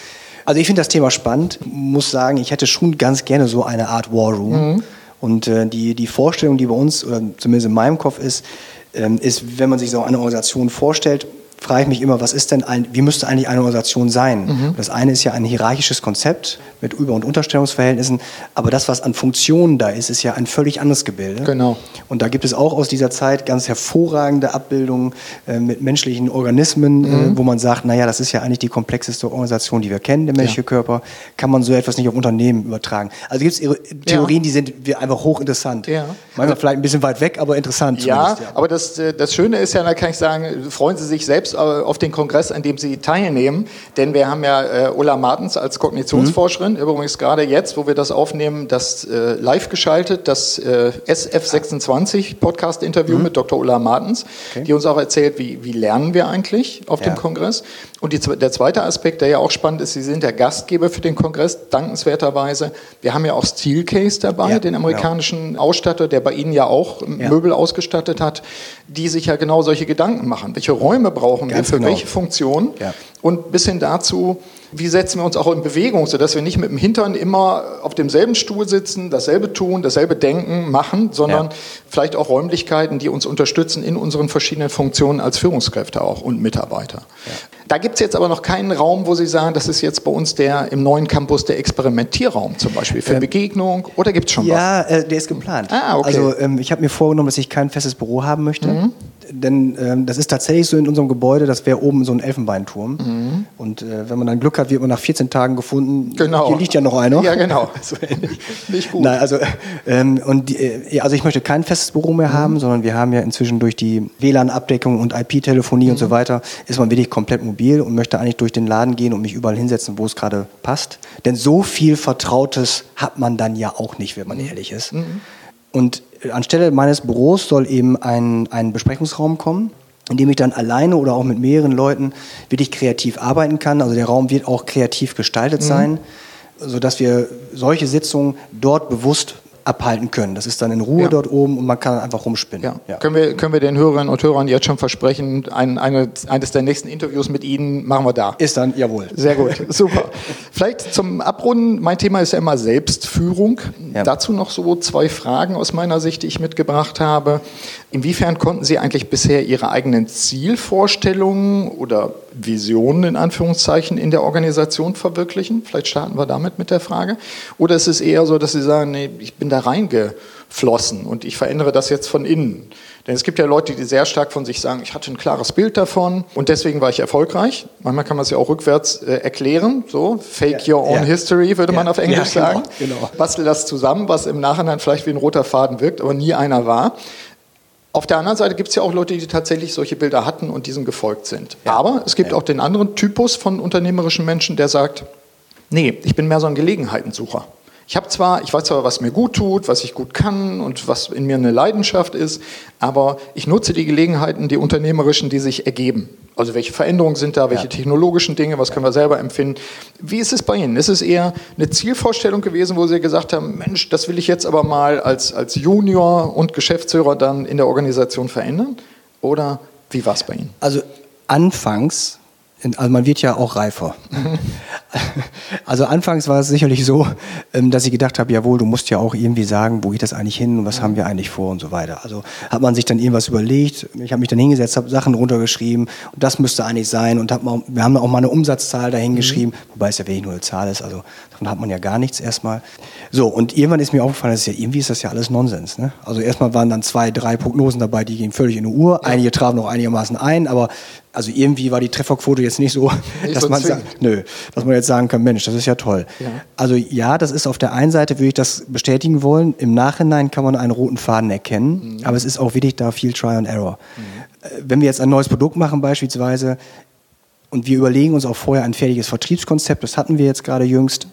Also ich finde das Thema spannend. Muss sagen, ich hätte schon ganz gerne so eine Art War Room. Mhm. Und äh, die, die Vorstellung, die bei uns, oder zumindest in meinem Kopf ist, ähm, ist, wenn man sich so eine Organisation vorstellt, frage ich mich immer, was ist denn ein, wie müsste eigentlich eine Organisation sein? Mhm. Das eine ist ja ein hierarchisches Konzept mit Über- und Unterstellungsverhältnissen, aber das, was an Funktionen da ist, ist ja ein völlig anderes Gebilde. Genau. Und da gibt es auch aus dieser Zeit ganz hervorragende Abbildungen äh, mit menschlichen Organismen, äh, mhm. äh, wo man sagt, naja, das ist ja eigentlich die komplexeste Organisation, die wir kennen, der menschliche ja. Körper. Kann man so etwas nicht auf Unternehmen übertragen? Also gibt es Theorien, ja. die sind einfach hochinteressant. Ja. Manchmal vielleicht ein bisschen weit weg, aber interessant. Ja, ja. aber das, äh, das Schöne ist ja, da kann ich sagen, freuen Sie sich selbst äh, auf den Kongress, an dem Sie teilnehmen. Denn wir haben ja äh, Ulla Martens als Kognitionsforscherin, mhm. übrigens gerade jetzt, wo wir das aufnehmen, das äh, live geschaltet, das äh, SF26 Podcast-Interview mhm. mit Dr. Ulla Martens, okay. die uns auch erzählt, wie, wie lernen wir eigentlich auf ja. dem Kongress. Und die, der zweite Aspekt, der ja auch spannend ist, Sie sind der Gastgeber für den Kongress, dankenswerterweise. Wir haben ja auch Steelcase dabei, ja, den amerikanischen genau. Ausstatter, der bei Ihnen ja auch ja. Möbel ausgestattet hat, die sich ja genau solche Gedanken machen. Welche Räume brauchen Ganz wir für genau. welche Funktion? Ja. Und bis hin dazu, wie setzen wir uns auch in Bewegung, sodass wir nicht mit dem Hintern immer auf demselben Stuhl sitzen, dasselbe tun, dasselbe denken, machen, sondern ja. vielleicht auch Räumlichkeiten, die uns unterstützen in unseren verschiedenen Funktionen als Führungskräfte auch und Mitarbeiter. Ja. Da gibt es jetzt aber noch keinen Raum, wo Sie sagen, das ist jetzt bei uns der im neuen Campus der Experimentierraum zum Beispiel für ähm, Begegnung oder gibt es schon ja, was? Ja, äh, der ist geplant. Ah, okay. Also ähm, ich habe mir vorgenommen, dass ich kein festes Büro haben möchte. Mhm denn ähm, das ist tatsächlich so in unserem Gebäude, das wäre oben so ein Elfenbeinturm. Mhm. Und äh, wenn man dann Glück hat, wird man nach 14 Tagen gefunden. Genau. Hier liegt ja noch einer. Ja, genau. so Nicht gut. Nein, also, ähm, und die, äh, also ich möchte kein festes Büro mehr mhm. haben, sondern wir haben ja inzwischen durch die WLAN-Abdeckung und IP-Telefonie mhm. und so mhm. weiter, ist man wirklich komplett mobil und möchte eigentlich durch den Laden gehen und mich überall hinsetzen, wo es gerade passt. Denn so viel Vertrautes hat man dann ja auch nicht, wenn man mhm. ehrlich ist. Mhm. Und anstelle meines Büros soll eben ein, ein Besprechungsraum kommen, in dem ich dann alleine oder auch mit mehreren Leuten wirklich kreativ arbeiten kann. Also der Raum wird auch kreativ gestaltet mhm. sein, sodass wir solche Sitzungen dort bewusst abhalten können. Das ist dann in Ruhe ja. dort oben und man kann einfach rumspinnen. Ja. Ja. Können, wir, können wir den Hörerinnen und Hörern jetzt schon versprechen, ein, eine, eines der nächsten Interviews mit Ihnen machen wir da. Ist dann, jawohl. Sehr gut, super. Vielleicht zum Abrunden, mein Thema ist ja immer Selbstführung. Dazu noch so zwei Fragen aus meiner Sicht, die ich mitgebracht habe. Inwiefern konnten Sie eigentlich bisher Ihre eigenen Zielvorstellungen oder Visionen in Anführungszeichen in der Organisation verwirklichen? Vielleicht starten wir damit mit der Frage. Oder ist es eher so, dass Sie sagen, nee, ich bin da reingeflossen und ich verändere das jetzt von innen? Denn es gibt ja Leute, die sehr stark von sich sagen, ich hatte ein klares Bild davon und deswegen war ich erfolgreich. Manchmal kann man es ja auch rückwärts äh, erklären, so fake ja, your own ja. history, würde ja, man auf Englisch genau, sagen. Genau. Bastel das zusammen, was im Nachhinein vielleicht wie ein roter Faden wirkt, aber nie einer war. Auf der anderen Seite gibt es ja auch Leute, die tatsächlich solche Bilder hatten und diesen gefolgt sind. Ja. Aber es gibt ja. auch den anderen Typus von unternehmerischen Menschen, der sagt, nee, ich bin mehr so ein Gelegenheitensucher. Ich habe zwar, ich weiß zwar, was mir gut tut, was ich gut kann und was in mir eine Leidenschaft ist, aber ich nutze die Gelegenheiten, die unternehmerischen, die sich ergeben. Also welche Veränderungen sind da, welche ja. technologischen Dinge, was können wir selber empfinden? Wie ist es bei Ihnen? Ist es eher eine Zielvorstellung gewesen, wo Sie gesagt haben, Mensch, das will ich jetzt aber mal als, als Junior und Geschäftsführer dann in der Organisation verändern? oder wie war es bei Ihnen? Also anfangs also man wird ja auch reifer. also anfangs war es sicherlich so, ähm, dass ich gedacht habe, jawohl, du musst ja auch irgendwie sagen, wo geht das eigentlich hin und was haben wir eigentlich vor und so weiter. Also hat man sich dann irgendwas überlegt. Ich habe mich dann hingesetzt, habe Sachen runtergeschrieben und das müsste eigentlich sein und hab mal, wir haben auch mal eine Umsatzzahl dahingeschrieben, mhm. wobei es ja wirklich nur eine Zahl ist, also davon hat man ja gar nichts erstmal. So, und irgendwann ist mir aufgefallen, dass ja, irgendwie ist das ja alles Nonsens. Ne? Also erstmal waren dann zwei, drei Prognosen dabei, die gingen völlig in die Uhr. Einige trafen noch einigermaßen ein, aber also irgendwie war die Trefferquote jetzt nicht so, nicht dass so man sagt, nö, dass man jetzt sagen kann, Mensch, das ist ja toll. Ja. Also ja, das ist auf der einen Seite, würde ich das bestätigen wollen. Im Nachhinein kann man einen roten Faden erkennen, mhm. aber es ist auch wirklich da viel Try and Error. Mhm. Äh, wenn wir jetzt ein neues Produkt machen beispielsweise und wir überlegen uns auch vorher ein fertiges Vertriebskonzept, das hatten wir jetzt gerade jüngst,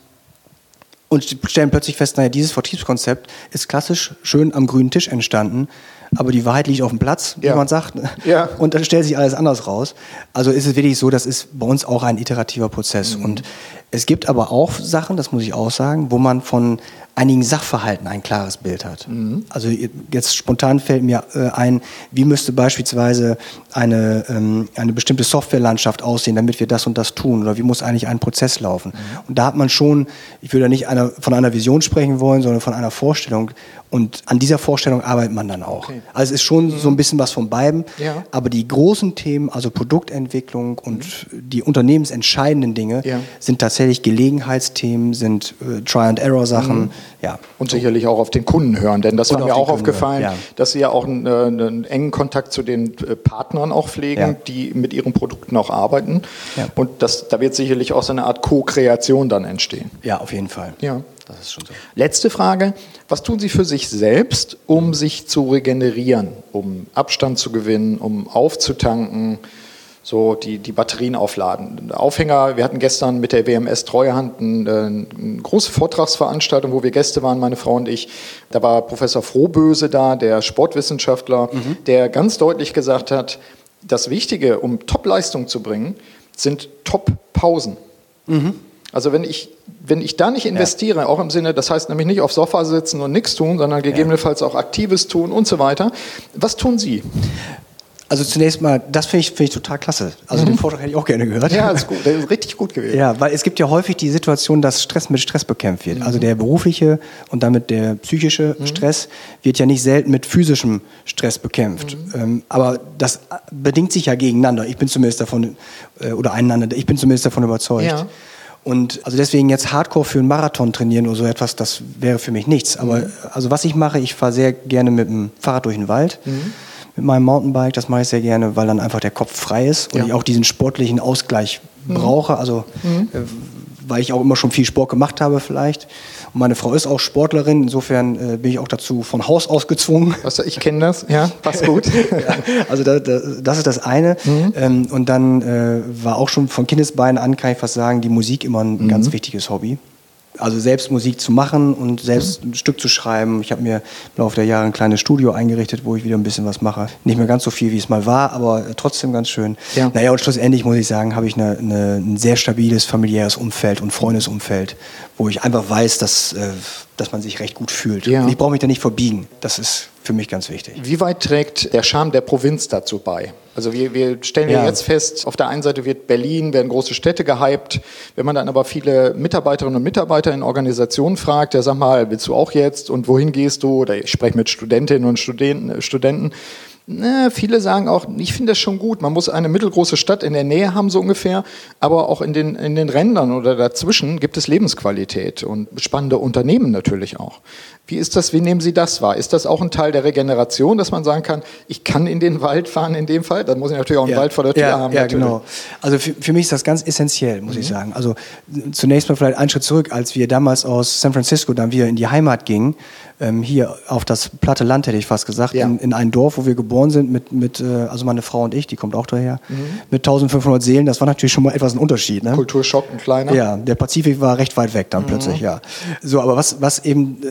und stellen plötzlich fest, naja, dieses Vertriebskonzept ist klassisch schön am grünen Tisch entstanden, aber die Wahrheit liegt auf dem Platz, wie ja. man sagt. Ja. Und dann stellt sich alles anders raus. Also ist es wirklich so, das ist bei uns auch ein iterativer Prozess. Mhm. Und es gibt aber auch Sachen, das muss ich auch sagen, wo man von einigen Sachverhalten ein klares Bild hat. Mhm. Also jetzt spontan fällt mir äh, ein, wie müsste beispielsweise eine, ähm, eine bestimmte Softwarelandschaft aussehen, damit wir das und das tun oder wie muss eigentlich ein Prozess laufen. Mhm. Und da hat man schon, ich würde nicht einer, von einer Vision sprechen wollen, sondern von einer Vorstellung und an dieser Vorstellung arbeitet man dann auch. Okay. Also es ist schon mhm. so ein bisschen was von beiden, ja. aber die großen Themen, also Produktentwicklung und mhm. die unternehmensentscheidenden Dinge ja. sind tatsächlich Gelegenheitsthemen, sind äh, Try-and-Error-Sachen, mhm. Ja. Und sicherlich auch auf den Kunden hören, denn das und war mir auch aufgefallen, ja. dass Sie ja auch einen, einen, engen Kontakt zu den äh, Partnern auch pflegen, ja. die mit ihren Produkten auch arbeiten. Ja. Und das, da wird sicherlich auch so eine Art Co-Kreation dann entstehen. Ja, auf jeden Fall. Ja. Das ist schon so. Letzte Frage. Was tun Sie für sich selbst, um sich zu regenerieren, um Abstand zu gewinnen, um aufzutanken? So die, die Batterien aufladen. Aufhänger, wir hatten gestern mit der WMS Treuhand eine, eine große Vortragsveranstaltung, wo wir Gäste waren, meine Frau und ich. Da war Professor Frohböse da, der Sportwissenschaftler, mhm. der ganz deutlich gesagt hat, das Wichtige, um Top-Leistung zu bringen, sind Top-Pausen. Mhm. Also wenn ich, wenn ich da nicht investiere, ja. auch im Sinne, das heißt nämlich nicht auf Sofa sitzen und nichts tun, sondern gegebenenfalls auch Aktives tun und so weiter. Was tun Sie? Also zunächst mal, das finde ich, find ich total klasse. Also mhm. den Vortrag hätte ich auch gerne gehört. Ja, ist gut. Der ist richtig gut gewesen. Ja, weil es gibt ja häufig die Situation, dass Stress mit Stress bekämpft wird. Mhm. Also der berufliche und damit der psychische mhm. Stress wird ja nicht selten mit physischem Stress bekämpft. Mhm. Ähm, aber das bedingt sich ja gegeneinander. Ich bin zumindest davon, äh, oder einander, ich bin zumindest davon überzeugt. Ja. Und also deswegen jetzt Hardcore für einen Marathon trainieren oder so etwas, das wäre für mich nichts. Aber mhm. also was ich mache, ich fahre sehr gerne mit dem Fahrrad durch den Wald. Mhm mit meinem Mountainbike. Das mache ich sehr gerne, weil dann einfach der Kopf frei ist und ja. ich auch diesen sportlichen Ausgleich mhm. brauche. Also mhm. äh, weil ich auch immer schon viel Sport gemacht habe vielleicht. Und meine Frau ist auch Sportlerin, insofern äh, bin ich auch dazu von Haus aus gezwungen. Also ich kenne das, ja, passt gut. ja, also da, da, das ist das eine. Mhm. Ähm, und dann äh, war auch schon von Kindesbeinen an, kann ich fast sagen, die Musik immer ein mhm. ganz wichtiges Hobby also selbst Musik zu machen und selbst ein Stück zu schreiben. Ich habe mir im Laufe der Jahre ein kleines Studio eingerichtet, wo ich wieder ein bisschen was mache. Nicht mehr ganz so viel, wie es mal war, aber trotzdem ganz schön. Ja. Naja, und schlussendlich muss ich sagen, habe ich eine, eine, ein sehr stabiles familiäres Umfeld und Freundesumfeld, wo ich einfach weiß, dass, äh, dass man sich recht gut fühlt. Ja. Und ich brauche mich da nicht verbiegen. Das ist für mich ganz wichtig. Wie weit trägt der Charme der Provinz dazu bei? Also wir, wir stellen ja. jetzt fest, auf der einen Seite wird Berlin, werden große Städte gehypt. Wenn man dann aber viele Mitarbeiterinnen und Mitarbeiter in Organisationen fragt, der sagt mal, willst du auch jetzt und wohin gehst du? Oder ich spreche mit Studentinnen und Studenten, Studenten na, viele sagen auch, ich finde das schon gut. Man muss eine mittelgroße Stadt in der Nähe haben, so ungefähr. Aber auch in den, in den Rändern oder dazwischen gibt es Lebensqualität und spannende Unternehmen natürlich auch. Wie ist das, wie nehmen Sie das wahr? Ist das auch ein Teil der Regeneration, dass man sagen kann, ich kann in den Wald fahren in dem Fall? Dann muss ich natürlich auch einen ja, Wald vor der Tür ja, haben. Ja, natürlich. genau. Also für, für, mich ist das ganz essentiell, muss mhm. ich sagen. Also zunächst mal vielleicht einen Schritt zurück, als wir damals aus San Francisco dann wieder in die Heimat gingen, ähm, hier auf das platte Land, hätte ich fast gesagt, ja. in, in, ein Dorf, wo wir geboren sind, mit, mit äh, also meine Frau und ich, die kommt auch daher, mhm. mit 1500 Seelen. Das war natürlich schon mal etwas ein Unterschied. Ne? Kulturschock, ein kleiner. Ja, der Pazifik war recht weit weg dann mhm. plötzlich, ja. So, aber was, was eben äh,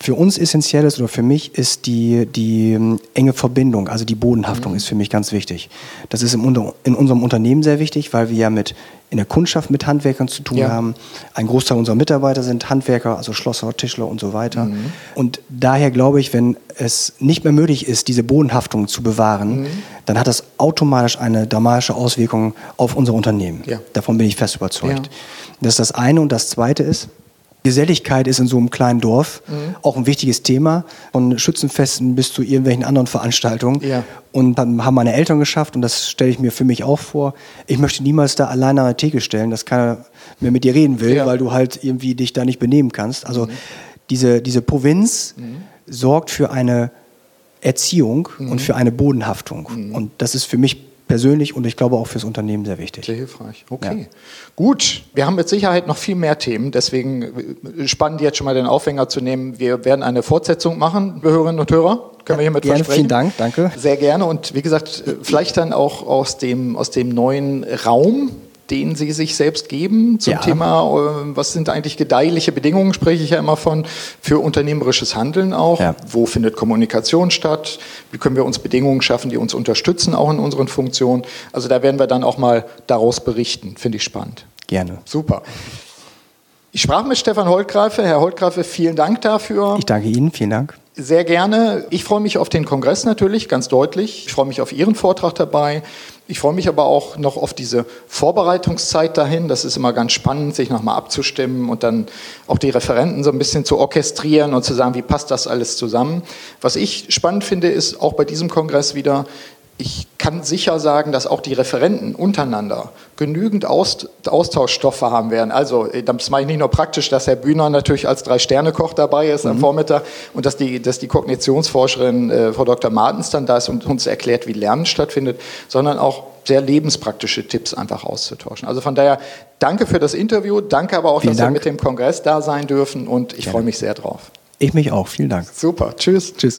für uns essentiell ist oder für mich ist die, die ähm, enge Verbindung, also die Bodenhaftung mhm. ist für mich ganz wichtig. Das ist im, in unserem Unternehmen sehr wichtig, weil wir ja mit in der Kundschaft mit Handwerkern zu tun ja. haben. Ein Großteil unserer Mitarbeiter sind Handwerker, also Schlosser, Tischler und so weiter. Mhm. Und daher glaube ich, wenn es nicht mehr möglich ist, diese Bodenhaftung zu bewahren, mhm. dann hat das automatisch eine dramatische Auswirkung auf unser Unternehmen. Ja. Davon bin ich fest überzeugt. Ja. Das ist das eine. Und das zweite ist, Geselligkeit ist in so einem kleinen Dorf mhm. auch ein wichtiges Thema. Von Schützenfesten bis zu irgendwelchen anderen Veranstaltungen. Ja. Und dann haben meine Eltern geschafft, und das stelle ich mir für mich auch vor. Ich möchte niemals da alleine an der Theke stellen, dass keiner mehr mit dir reden will, ja. weil du halt irgendwie dich da nicht benehmen kannst. Also mhm. diese, diese Provinz mhm. sorgt für eine Erziehung und mhm. für eine Bodenhaftung. Mhm. Und das ist für mich persönlich und ich glaube auch fürs Unternehmen sehr wichtig. Sehr hilfreich. Okay. Ja. Gut, wir haben mit Sicherheit noch viel mehr Themen, deswegen äh, spannend jetzt schon mal den Aufhänger zu nehmen. Wir werden eine Fortsetzung machen, Hörerinnen und Hörer. Können wir hiermit gerne, versprechen? Vielen Dank, danke. Sehr gerne und wie gesagt, äh, vielleicht dann auch aus dem, aus dem neuen Raum, den Sie sich selbst geben zum ja. Thema, äh, was sind eigentlich gedeihliche Bedingungen, spreche ich ja immer von, für unternehmerisches Handeln auch. Ja. Wo findet Kommunikation statt? Wie können wir uns Bedingungen schaffen, die uns unterstützen, auch in unseren Funktionen? Also da werden wir dann auch mal daraus berichten. Finde ich spannend. Gerne. Super. Ich sprach mit Stefan Holtgreife. Herr Holtgreife, vielen Dank dafür. Ich danke Ihnen, vielen Dank. Sehr gerne. Ich freue mich auf den Kongress natürlich, ganz deutlich. Ich freue mich auf Ihren Vortrag dabei. Ich freue mich aber auch noch auf diese Vorbereitungszeit dahin. Das ist immer ganz spannend, sich nochmal abzustimmen und dann auch die Referenten so ein bisschen zu orchestrieren und zu sagen, wie passt das alles zusammen. Was ich spannend finde, ist auch bei diesem Kongress wieder, ich kann sicher sagen, dass auch die Referenten untereinander genügend Austauschstoffe haben werden. Also, das mache ich nicht nur praktisch, dass Herr Bühner natürlich als Drei-Sterne-Koch dabei ist mhm. am Vormittag und dass die, dass die Kognitionsforscherin äh, Frau Dr. Martens dann da ist und uns erklärt, wie Lernen stattfindet, sondern auch sehr lebenspraktische Tipps einfach auszutauschen. Also von daher danke für das Interview, danke aber auch, Vielen dass Dank. wir mit dem Kongress da sein dürfen und ich Gerne. freue mich sehr drauf. Ich mich auch. Vielen Dank. Super. Tschüss. Tschüss.